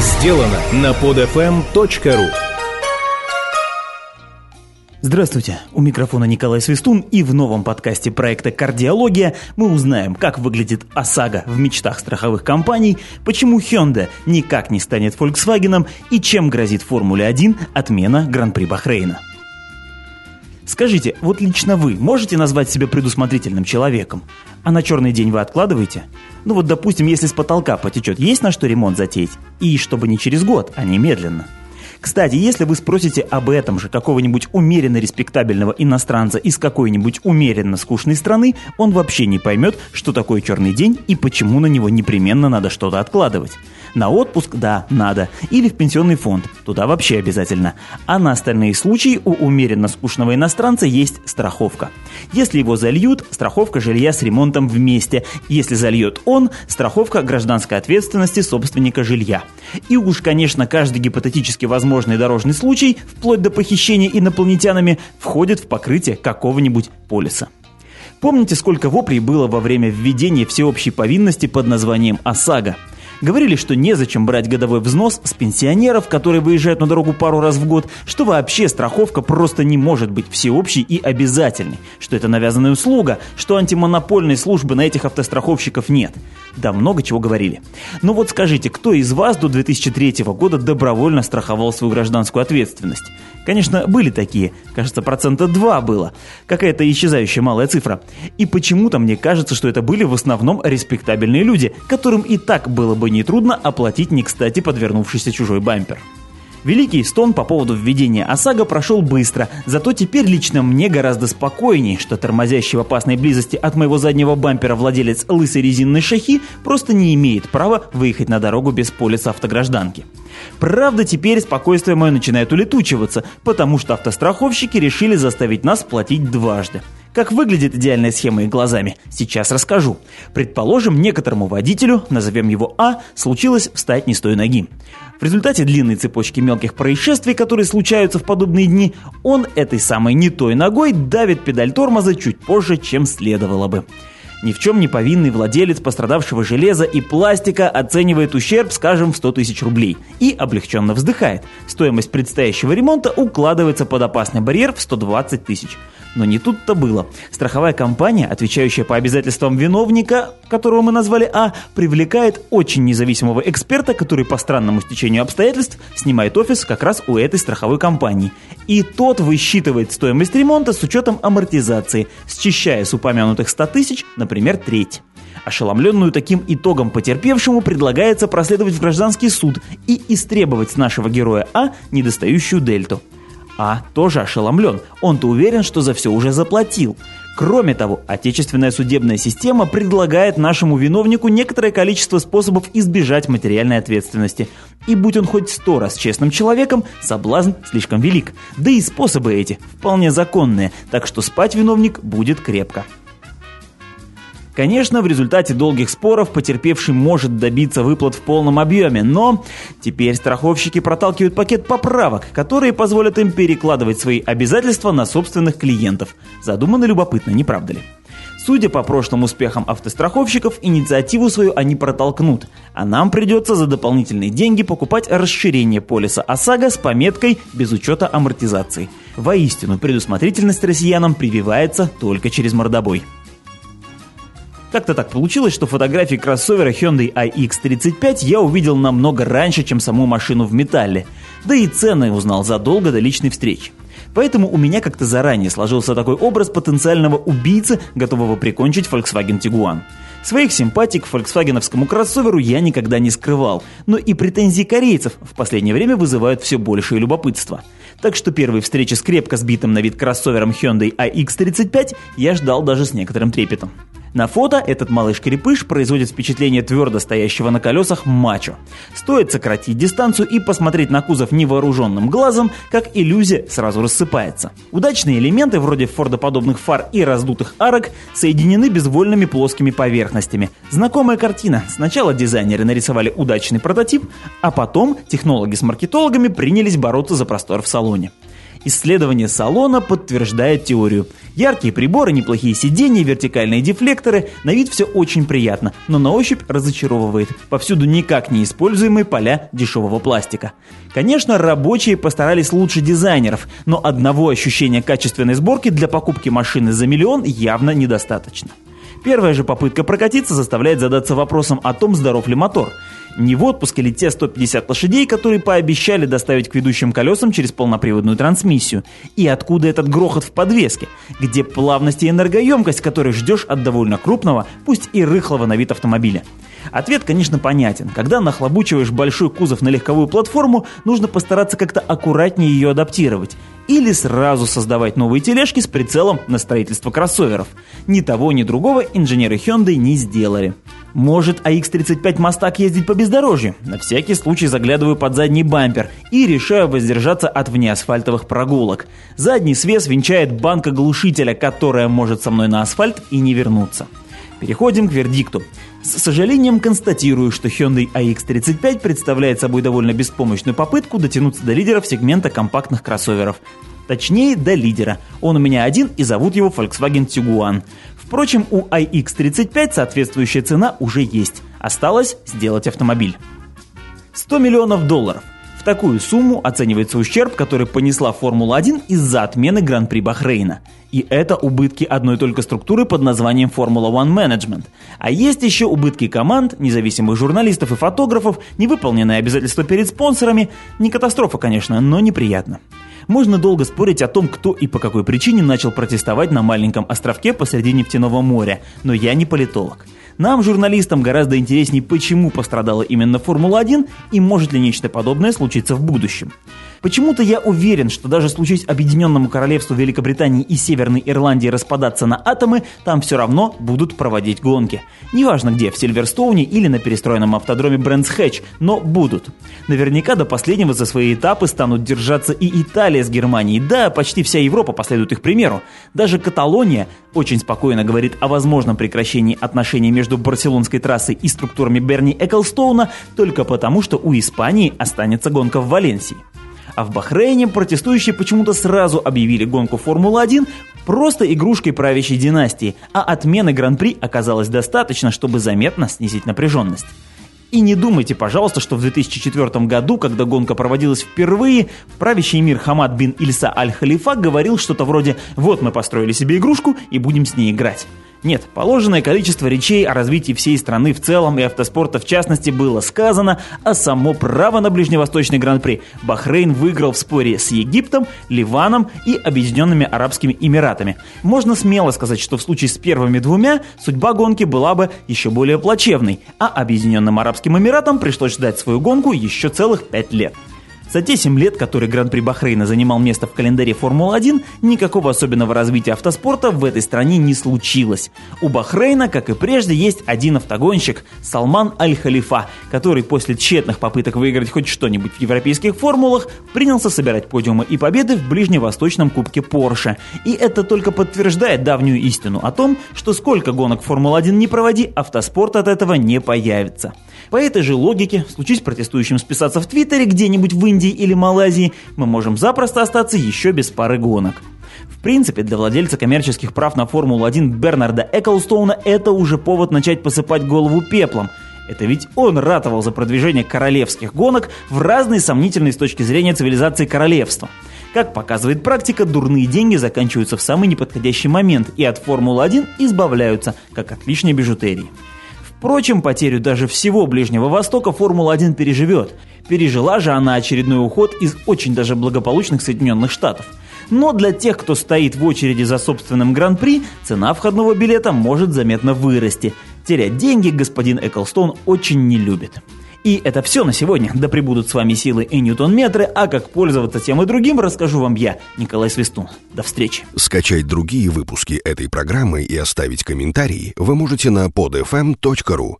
сделано на podfm.ru Здравствуйте, у микрофона Николай Свистун и в новом подкасте проекта «Кардиология» мы узнаем, как выглядит ОСАГО в мечтах страховых компаний, почему Hyundai никак не станет Volkswagen и чем грозит Формуле-1 отмена Гран-при Бахрейна. Скажите, вот лично вы можете назвать себя предусмотрительным человеком? А на черный день вы откладываете? Ну вот, допустим, если с потолка потечет, есть на что ремонт затеять? И чтобы не через год, а немедленно. Кстати, если вы спросите об этом же какого-нибудь умеренно респектабельного иностранца из какой-нибудь умеренно скучной страны, он вообще не поймет, что такое черный день и почему на него непременно надо что-то откладывать. На отпуск, да, надо. Или в пенсионный фонд, туда вообще обязательно. А на остальные случаи у умеренно скучного иностранца есть страховка. Если его зальют, страховка жилья с ремонтом вместе. Если зальет он, страховка гражданской ответственности собственника жилья. И уж, конечно, каждый гипотетически возможный дорожный случай, вплоть до похищения инопланетянами, входит в покрытие какого-нибудь полиса. Помните, сколько воплей было во время введения всеобщей повинности под названием ОСАГО? Говорили, что незачем брать годовой взнос с пенсионеров, которые выезжают на дорогу пару раз в год, что вообще страховка просто не может быть всеобщей и обязательной, что это навязанная услуга, что антимонопольной службы на этих автостраховщиков нет. Да, много чего говорили. Но вот скажите, кто из вас до 2003 года добровольно страховал свою гражданскую ответственность? Конечно, были такие. Кажется, процента 2 было. Какая-то исчезающая малая цифра. И почему-то мне кажется, что это были в основном респектабельные люди, которым и так было бы нетрудно оплатить не кстати подвернувшийся чужой бампер. Великий стон по поводу введения ОСАГО прошел быстро, зато теперь лично мне гораздо спокойней, что тормозящий в опасной близости от моего заднего бампера владелец лысой резинной шахи просто не имеет права выехать на дорогу без полиса автогражданки. Правда, теперь спокойствие мое начинает улетучиваться, потому что автостраховщики решили заставить нас платить дважды. Как выглядит идеальная схема их глазами, сейчас расскажу. Предположим, некоторому водителю, назовем его А, случилось встать не с той ноги. В результате длинной цепочки мелких происшествий, которые случаются в подобные дни, он этой самой не той ногой давит педаль тормоза чуть позже, чем следовало бы. Ни в чем не повинный владелец пострадавшего железа и пластика оценивает ущерб, скажем, в 100 тысяч рублей и облегченно вздыхает. Стоимость предстоящего ремонта укладывается под опасный барьер в 120 тысяч. Но не тут-то было. Страховая компания, отвечающая по обязательствам виновника, которого мы назвали А, привлекает очень независимого эксперта, который по странному стечению обстоятельств снимает офис как раз у этой страховой компании. И тот высчитывает стоимость ремонта с учетом амортизации, счищая с упомянутых 100 тысяч, например, треть. Ошеломленную таким итогом потерпевшему предлагается проследовать в гражданский суд и истребовать с нашего героя А недостающую дельту. А тоже ошеломлен. Он-то уверен, что за все уже заплатил. Кроме того, отечественная судебная система предлагает нашему виновнику некоторое количество способов избежать материальной ответственности. И будь он хоть сто раз честным человеком, соблазн слишком велик. Да и способы эти вполне законные, так что спать виновник будет крепко. Конечно, в результате долгих споров потерпевший может добиться выплат в полном объеме, но теперь страховщики проталкивают пакет поправок, которые позволят им перекладывать свои обязательства на собственных клиентов. Задумано любопытно, не правда ли? Судя по прошлым успехам автостраховщиков, инициативу свою они протолкнут, а нам придется за дополнительные деньги покупать расширение полиса ОСАГО с пометкой «без учета амортизации». Воистину, предусмотрительность россиянам прививается только через мордобой. Как-то так получилось, что фотографии кроссовера Hyundai iX35 я увидел намного раньше, чем саму машину в металле. Да и цены узнал задолго до личной встречи. Поэтому у меня как-то заранее сложился такой образ потенциального убийцы, готового прикончить Volkswagen Tiguan. Своих симпатий к фольксвагеновскому кроссоверу я никогда не скрывал, но и претензии корейцев в последнее время вызывают все большее любопытство. Так что первой встречи с крепко сбитым на вид кроссовером Hyundai iX35 я ждал даже с некоторым трепетом. На фото этот малыш-крепыш производит впечатление твердо стоящего на колесах мачо. Стоит сократить дистанцию и посмотреть на кузов невооруженным глазом, как иллюзия сразу рассыпается. Удачные элементы вроде фордоподобных фар и раздутых арок соединены безвольными плоскими поверхностями. Знакомая картина. Сначала дизайнеры нарисовали удачный прототип, а потом технологи с маркетологами принялись бороться за простор в салоне. Исследование салона подтверждает теорию. Яркие приборы, неплохие сиденья, вертикальные дефлекторы, на вид все очень приятно, но на ощупь разочаровывает. Повсюду никак не используемые поля дешевого пластика. Конечно, рабочие постарались лучше дизайнеров, но одного ощущения качественной сборки для покупки машины за миллион явно недостаточно. Первая же попытка прокатиться заставляет задаться вопросом о том, здоров ли мотор. Не в отпуск или те 150 лошадей, которые пообещали доставить к ведущим колесам через полноприводную трансмиссию. И откуда этот грохот в подвеске? Где плавность и энергоемкость, которой ждешь от довольно крупного, пусть и рыхлого на вид автомобиля? Ответ, конечно, понятен. Когда нахлобучиваешь большой кузов на легковую платформу, нужно постараться как-то аккуратнее ее адаптировать. Или сразу создавать новые тележки с прицелом на строительство кроссоверов. Ни того, ни другого инженеры Hyundai не сделали. Может AX35 Мастак ездить по бездорожью? На всякий случай заглядываю под задний бампер и решаю воздержаться от внеасфальтовых прогулок. Задний свес венчает банка глушителя, которая может со мной на асфальт и не вернуться. Переходим к вердикту. С сожалением констатирую, что Hyundai AX35 представляет собой довольно беспомощную попытку дотянуться до лидеров сегмента компактных кроссоверов. Точнее, до лидера. Он у меня один и зовут его Volkswagen Tiguan. Впрочем, у iX35 соответствующая цена уже есть. Осталось сделать автомобиль. 100 миллионов долларов. В такую сумму оценивается ущерб, который понесла Формула-1 из-за отмены Гран-при Бахрейна. И это убытки одной только структуры под названием Formula One Management. А есть еще убытки команд, независимых журналистов и фотографов, невыполненные обязательства перед спонсорами. Не катастрофа, конечно, но неприятно. Можно долго спорить о том, кто и по какой причине начал протестовать на маленьком островке посреди нефтяного моря, но я не политолог. Нам, журналистам, гораздо интереснее, почему пострадала именно Формула-1 и может ли нечто подобное случиться в будущем. Почему-то я уверен, что даже случись Объединенному Королевству Великобритании и Северной Ирландии распадаться на атомы, там все равно будут проводить гонки. Неважно где, в Сильверстоуне или на перестроенном автодроме Брэнс Хэтч, но будут. Наверняка до последнего за свои этапы станут держаться и Италия с Германией, да, почти вся Европа последует их примеру. Даже Каталония очень спокойно говорит о возможном прекращении отношений между барселонской трассой и структурами Берни Эклстоуна только потому, что у Испании останется гонка в Валенсии. А в Бахрейне протестующие почему-то сразу объявили гонку Формулы-1 просто игрушкой правящей династии, а отмены Гран-при оказалось достаточно, чтобы заметно снизить напряженность. И не думайте, пожалуйста, что в 2004 году, когда гонка проводилась впервые, правящий мир Хамад бин Ильса Аль-Халифа говорил что-то вроде «Вот мы построили себе игрушку и будем с ней играть». Нет, положенное количество речей о развитии всей страны в целом и автоспорта в частности было сказано, а само право на ближневосточный гран-при Бахрейн выиграл в споре с Египтом, Ливаном и Объединенными Арабскими Эмиратами. Можно смело сказать, что в случае с первыми двумя судьба гонки была бы еще более плачевной, а Объединенным Арабским Эмиратам пришлось ждать свою гонку еще целых пять лет. За те 7 лет, которые Гран-при Бахрейна занимал место в календаре Формулы-1, никакого особенного развития автоспорта в этой стране не случилось. У Бахрейна, как и прежде, есть один автогонщик – Салман Аль-Халифа, который после тщетных попыток выиграть хоть что-нибудь в европейских формулах, принялся собирать подиумы и победы в ближневосточном кубке Порше. И это только подтверждает давнюю истину о том, что сколько гонок Формулы-1 не проводи, автоспорт от этого не появится. По этой же логике, случись протестующим списаться в Твиттере где-нибудь в Индии или Малайзии, мы можем запросто остаться еще без пары гонок. В принципе, для владельца коммерческих прав на Формулу-1 Бернарда Эклстоуна это уже повод начать посыпать голову пеплом. Это ведь он ратовал за продвижение королевских гонок в разные сомнительные с точки зрения цивилизации королевства. Как показывает практика, дурные деньги заканчиваются в самый неподходящий момент и от Формулы-1 избавляются, как от лишней бижутерии. Впрочем, потерю даже всего Ближнего Востока Формула-1 переживет. Пережила же она очередной уход из очень даже благополучных Соединенных Штатов. Но для тех, кто стоит в очереди за собственным гран-при, цена входного билета может заметно вырасти. Терять деньги господин Эклстон очень не любит. И это все на сегодня. Да пребудут с вами силы и ньютон-метры, а как пользоваться тем и другим, расскажу вам я, Николай Свистун. До встречи. Скачать другие выпуски этой программы и оставить комментарии вы можете на podfm.ru.